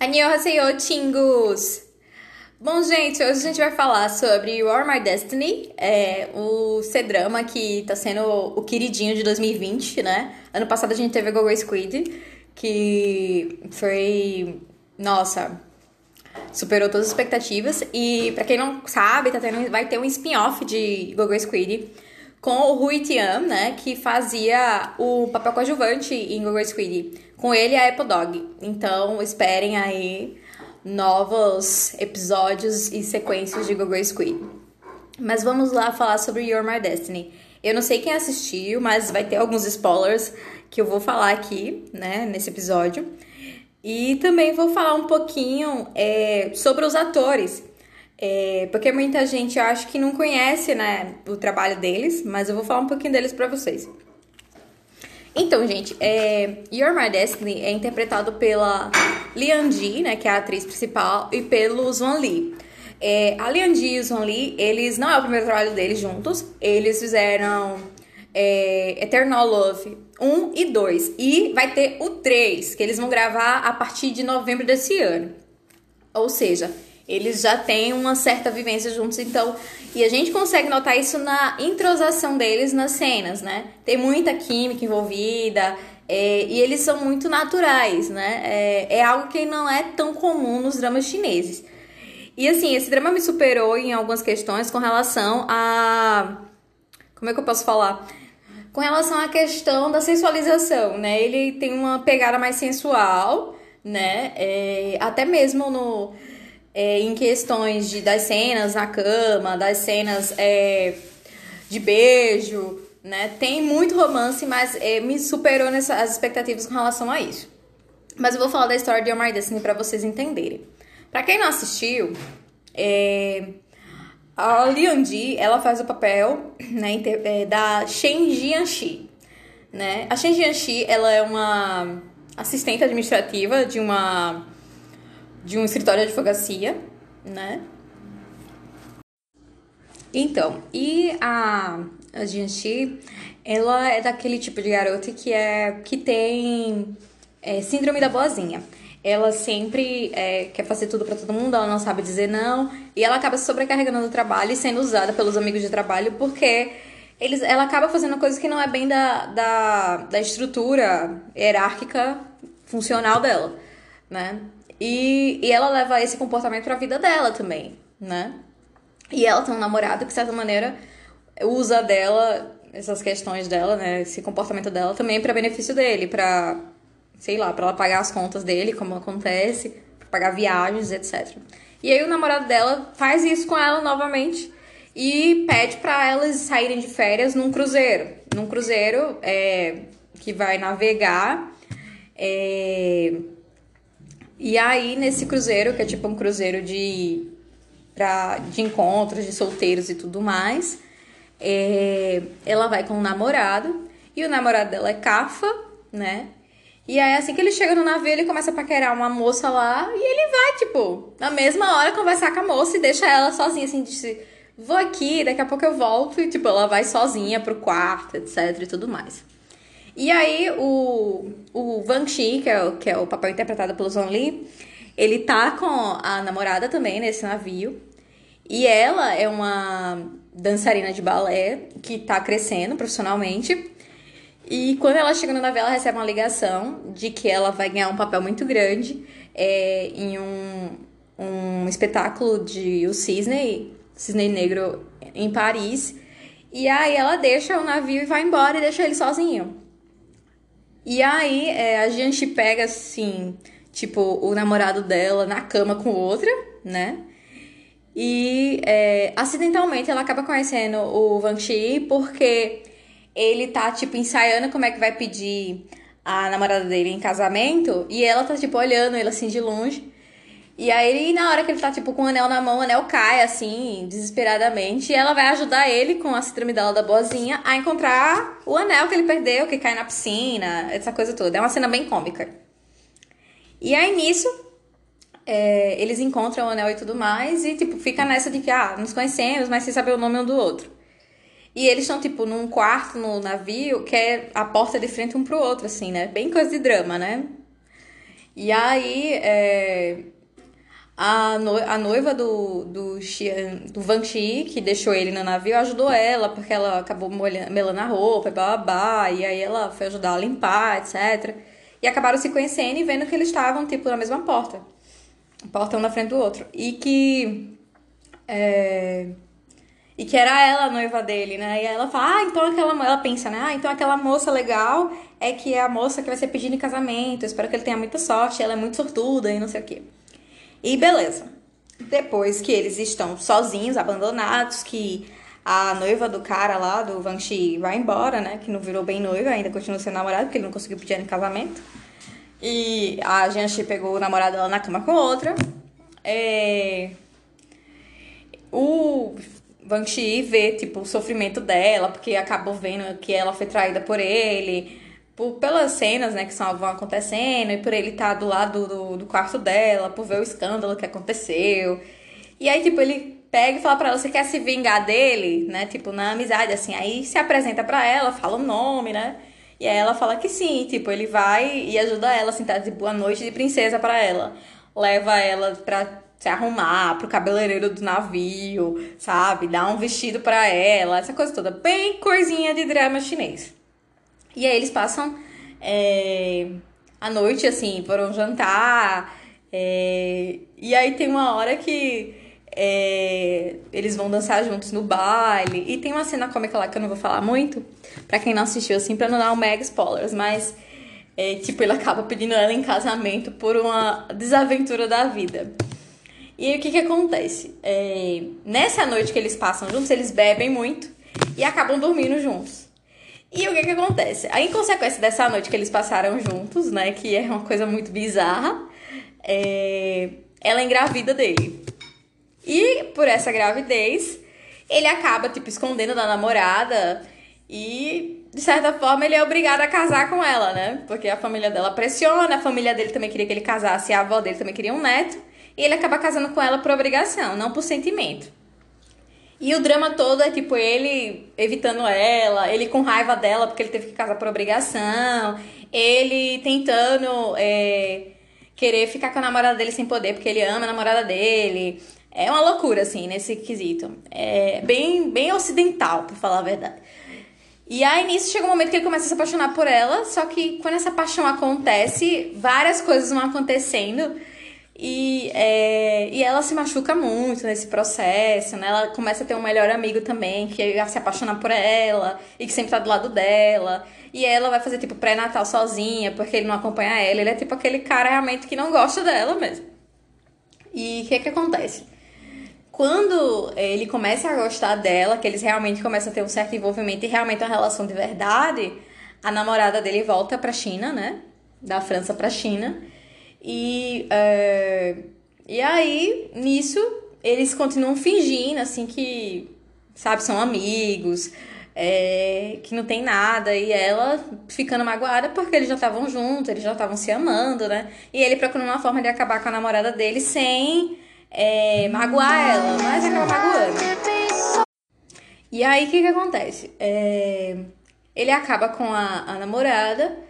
Annyeonghaseyo, Tingus! Bom, gente, hoje a gente vai falar sobre You Are My Destiny, é, o C-drama que tá sendo o queridinho de 2020, né? Ano passado a gente teve a Gogo Squid, que foi, nossa, superou todas as expectativas. E para quem não sabe, tá tendo, vai ter um spin-off de Gogo Squid com o Rui Tian, né, que fazia o papel coadjuvante em Gogo Squid. Com ele a Apple Dog. Então, esperem aí novos episódios e sequências de Gogo Squid. Mas vamos lá falar sobre Your My Destiny. Eu não sei quem assistiu, mas vai ter alguns spoilers que eu vou falar aqui, né, nesse episódio. E também vou falar um pouquinho é, sobre os atores. É, porque muita gente acha que não conhece né, o trabalho deles, mas eu vou falar um pouquinho deles para vocês. Então, gente, é, Your My Destiny é interpretado pela Lian Ji, né, que é a atriz principal, e pelo Swan Lee. É, a Lian Ji e o Swan Lee, eles não é o primeiro trabalho deles juntos, eles fizeram é, Eternal Love 1 e 2, e vai ter o 3, que eles vão gravar a partir de novembro desse ano. Ou seja, eles já têm uma certa vivência juntos, então. E a gente consegue notar isso na entrosação deles nas cenas, né? Tem muita química envolvida. É, e eles são muito naturais, né? É, é algo que não é tão comum nos dramas chineses. E assim, esse drama me superou em algumas questões com relação a. Como é que eu posso falar? Com relação à questão da sensualização, né? Ele tem uma pegada mais sensual, né? É, até mesmo no é, em questões de, das cenas na cama, das cenas é, de beijo, né? Tem muito romance, mas é, me superou nessas expectativas com relação a isso. Mas eu vou falar da história de Omar Destiny para vocês entenderem. Para quem não assistiu, é, a Lian Ji, ela faz o papel né, é, da Shen Jianxi. Né? A Shen Jianxi, ela é uma assistente administrativa de uma de um escritório de advocacia, né? Então, e a, a Jianxi, ela é daquele tipo de garota que é que tem é, síndrome da boazinha. Ela sempre é, quer fazer tudo para todo mundo, ela não sabe dizer não, e ela acaba se sobrecarregando no trabalho e sendo usada pelos amigos de trabalho porque eles, ela acaba fazendo coisas que não é bem da, da, da estrutura hierárquica funcional dela, né? E, e ela leva esse comportamento pra vida dela também, né? E ela tem um namorado que, de certa maneira, usa dela, essas questões dela, né? Esse comportamento dela também para benefício dele, pra, sei lá, pra ela pagar as contas dele, como acontece, pra pagar viagens, etc. E aí o namorado dela faz isso com ela novamente e pede para elas saírem de férias num cruzeiro. Num cruzeiro é, que vai navegar. É, e aí, nesse cruzeiro, que é tipo um cruzeiro de, pra, de encontros de solteiros e tudo mais, é, ela vai com um namorado, e o namorado dela é Cafa, né? E aí, assim que ele chega no navio, ele começa a paquerar uma moça lá, e ele vai, tipo, na mesma hora conversar com a moça e deixa ela sozinha, assim, de vou aqui, daqui a pouco eu volto, e tipo, ela vai sozinha pro quarto, etc e tudo mais. E aí o, o Wang Xi, que é o, que é o papel interpretado pelo Zhong Li, ele tá com a namorada também nesse navio. E ela é uma dançarina de balé que tá crescendo profissionalmente. E quando ela chega no navio, ela recebe uma ligação de que ela vai ganhar um papel muito grande é, em um, um espetáculo de O Cisne, Cisne Negro em Paris. E aí ela deixa o navio e vai embora e deixa ele sozinho. E aí é, a gente pega assim, tipo, o namorado dela na cama com outra, né? E é, acidentalmente ela acaba conhecendo o Van Chi porque ele tá, tipo, ensaiando como é que vai pedir a namorada dele em casamento e ela tá, tipo, olhando ele assim de longe. E aí, na hora que ele tá, tipo, com o anel na mão, o anel cai, assim, desesperadamente. E ela vai ajudar ele, com a síndrome dela da boazinha, a encontrar o anel que ele perdeu, que cai na piscina, essa coisa toda. É uma cena bem cômica. E aí, nisso, é, eles encontram o anel e tudo mais. E, tipo, fica nessa de que, ah, nos conhecemos, mas sem saber o nome um do outro. E eles estão, tipo, num quarto no navio, que é a porta de frente um pro outro, assim, né? Bem coisa de drama, né? E aí, é, a, no, a noiva do, do, Xian, do Van Chi, que deixou ele no navio, ajudou ela, porque ela acabou molhando, melando a roupa, babá, e aí ela foi ajudar a limpar, etc. E acabaram se conhecendo e vendo que eles estavam, tipo, na mesma porta. Porta um na frente do outro. E que. É, e que era ela a noiva dele, né? E ela fala, ah, então aquela. Ela pensa, né? Ah, então aquela moça legal é que é a moça que vai ser pedida em casamento. Espero que ele tenha muita sorte, ela é muito sortuda e não sei o quê. E beleza. Depois que eles estão sozinhos, abandonados, que a noiva do cara lá, do Vanchi, vai embora, né? Que não virou bem noiva, ainda continua sendo namorado, porque ele não conseguiu pedir em casamento. E a Jianxi pegou o namorado dela na cama com outra. É... O Vanchi vê, tipo, o sofrimento dela, porque acabou vendo que ela foi traída por ele por, pelas cenas, né, que são, vão acontecendo, e por ele estar tá do lado do, do quarto dela, por ver o escândalo que aconteceu. E aí, tipo, ele pega e fala pra ela, você quer se vingar dele, né, tipo, na amizade, assim. Aí se apresenta pra ela, fala o nome, né, e aí ela fala que sim, tipo, ele vai e ajuda ela, assim, tá de boa noite de princesa para ela. Leva ela pra se arrumar pro cabeleireiro do navio, sabe? Dá um vestido para ela, essa coisa toda. Bem coisinha de drama chinês. E aí eles passam é, a noite, assim, foram jantar. É, e aí tem uma hora que é, eles vão dançar juntos no baile. E tem uma cena cômica lá que eu não vou falar muito, pra quem não assistiu, assim, pra não dar um mega spoilers, mas. É, tipo, ele acaba pedindo ela em casamento por uma desaventura da vida. E aí, o que que acontece? É, nessa noite que eles passam juntos, eles bebem muito e acabam dormindo juntos. E o que que acontece? Aí, em consequência dessa noite que eles passaram juntos, né? Que é uma coisa muito bizarra, é... ela engravida dele. E por essa gravidez, ele acaba, tipo, escondendo da namorada e, de certa forma, ele é obrigado a casar com ela, né? Porque a família dela pressiona, a família dele também queria que ele casasse, a avó dele também queria um neto. E ele acaba casando com ela por obrigação, não por sentimento. E o drama todo é tipo ele evitando ela, ele com raiva dela porque ele teve que casar por obrigação, ele tentando é, querer ficar com a namorada dele sem poder porque ele ama a namorada dele. É uma loucura, assim, nesse quesito. É bem, bem ocidental, pra falar a verdade. E aí, nisso, chega um momento que ele começa a se apaixonar por ela, só que quando essa paixão acontece, várias coisas vão acontecendo e, é, e ela se machuca muito nesse processo, né? Ela começa a ter um melhor amigo também, que se apaixona por ela e que sempre tá do lado dela. E ela vai fazer, tipo, pré-natal sozinha, porque ele não acompanha ela. Ele é, tipo, aquele cara realmente que não gosta dela mesmo. E o que que acontece? Quando ele começa a gostar dela, que eles realmente começam a ter um certo envolvimento e realmente uma relação de verdade, a namorada dele volta pra China, né? Da França pra China. E, é, e aí, nisso, eles continuam fingindo, assim, que, sabe, são amigos, é, que não tem nada. E ela ficando magoada porque eles já estavam juntos, eles já estavam se amando, né? E ele procurando uma forma de acabar com a namorada dele sem é, magoar ela, mas acaba magoando. E aí, o que que acontece? É, ele acaba com a, a namorada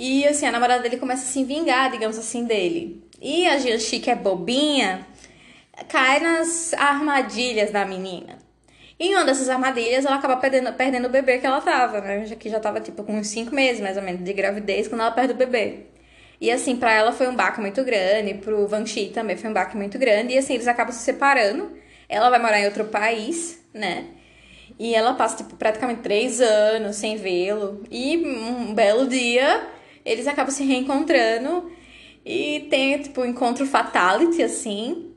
e assim, a namorada dele começa a se vingar, digamos assim, dele. E a Jianxi, que é bobinha, cai nas armadilhas da menina. E em uma dessas armadilhas, ela acaba perdendo, perdendo o bebê que ela tava, né? Que já tava, tipo, com uns 5 meses, mais ou menos, de gravidez, quando ela perde o bebê. E, assim, pra ela foi um baque muito grande, pro Van Chi também foi um baque muito grande. E, assim, eles acabam se separando. Ela vai morar em outro país, né? E ela passa, tipo, praticamente três anos sem vê-lo. E um belo dia eles acabam se reencontrando e tem, tipo, um encontro fatality, assim.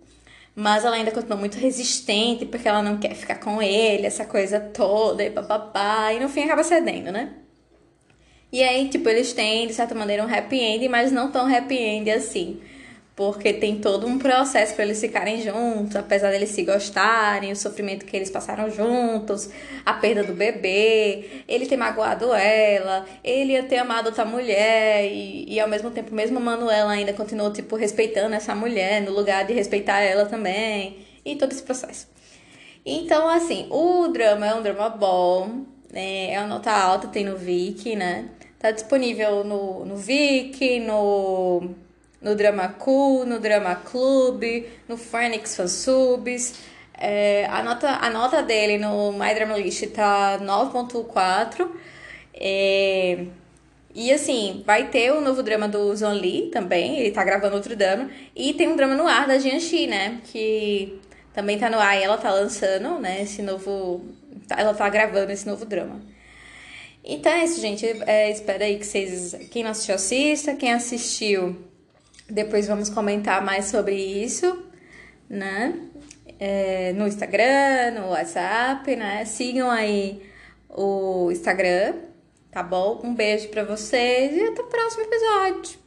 Mas ela ainda continua muito resistente, porque ela não quer ficar com ele, essa coisa toda, e papapá. E no fim acaba cedendo, né? E aí, tipo, eles têm, de certa maneira, um happy end, mas não tão happy end assim porque tem todo um processo para eles ficarem juntos, apesar deles se gostarem, o sofrimento que eles passaram juntos, a perda do bebê, ele ter magoado ela, ele ia ter amado outra mulher e, e ao mesmo tempo, mesmo Manuela ainda continuou tipo respeitando essa mulher no lugar de respeitar ela também e todo esse processo. Então, assim, o drama é um drama bom, né? é uma nota alta, tem no Viki, né? Tá disponível no, no Viki, no no Drama Cool, no Drama Club, no Phoenix Fansubs. É, a, nota, a nota dele no My Drama List tá 9.4. É, e assim, vai ter o novo drama do Zon Lee também, ele tá gravando outro drama. E tem um drama no ar da Jianxi, né? Que também tá no ar e ela tá lançando, né? Esse novo. Ela tá gravando esse novo drama. Então é isso, gente. É, espero aí que vocês. Quem não assistiu, assista. Quem assistiu, depois vamos comentar mais sobre isso, né? É, no Instagram, no WhatsApp, né? Sigam aí o Instagram, tá bom? Um beijo pra vocês e até o próximo episódio.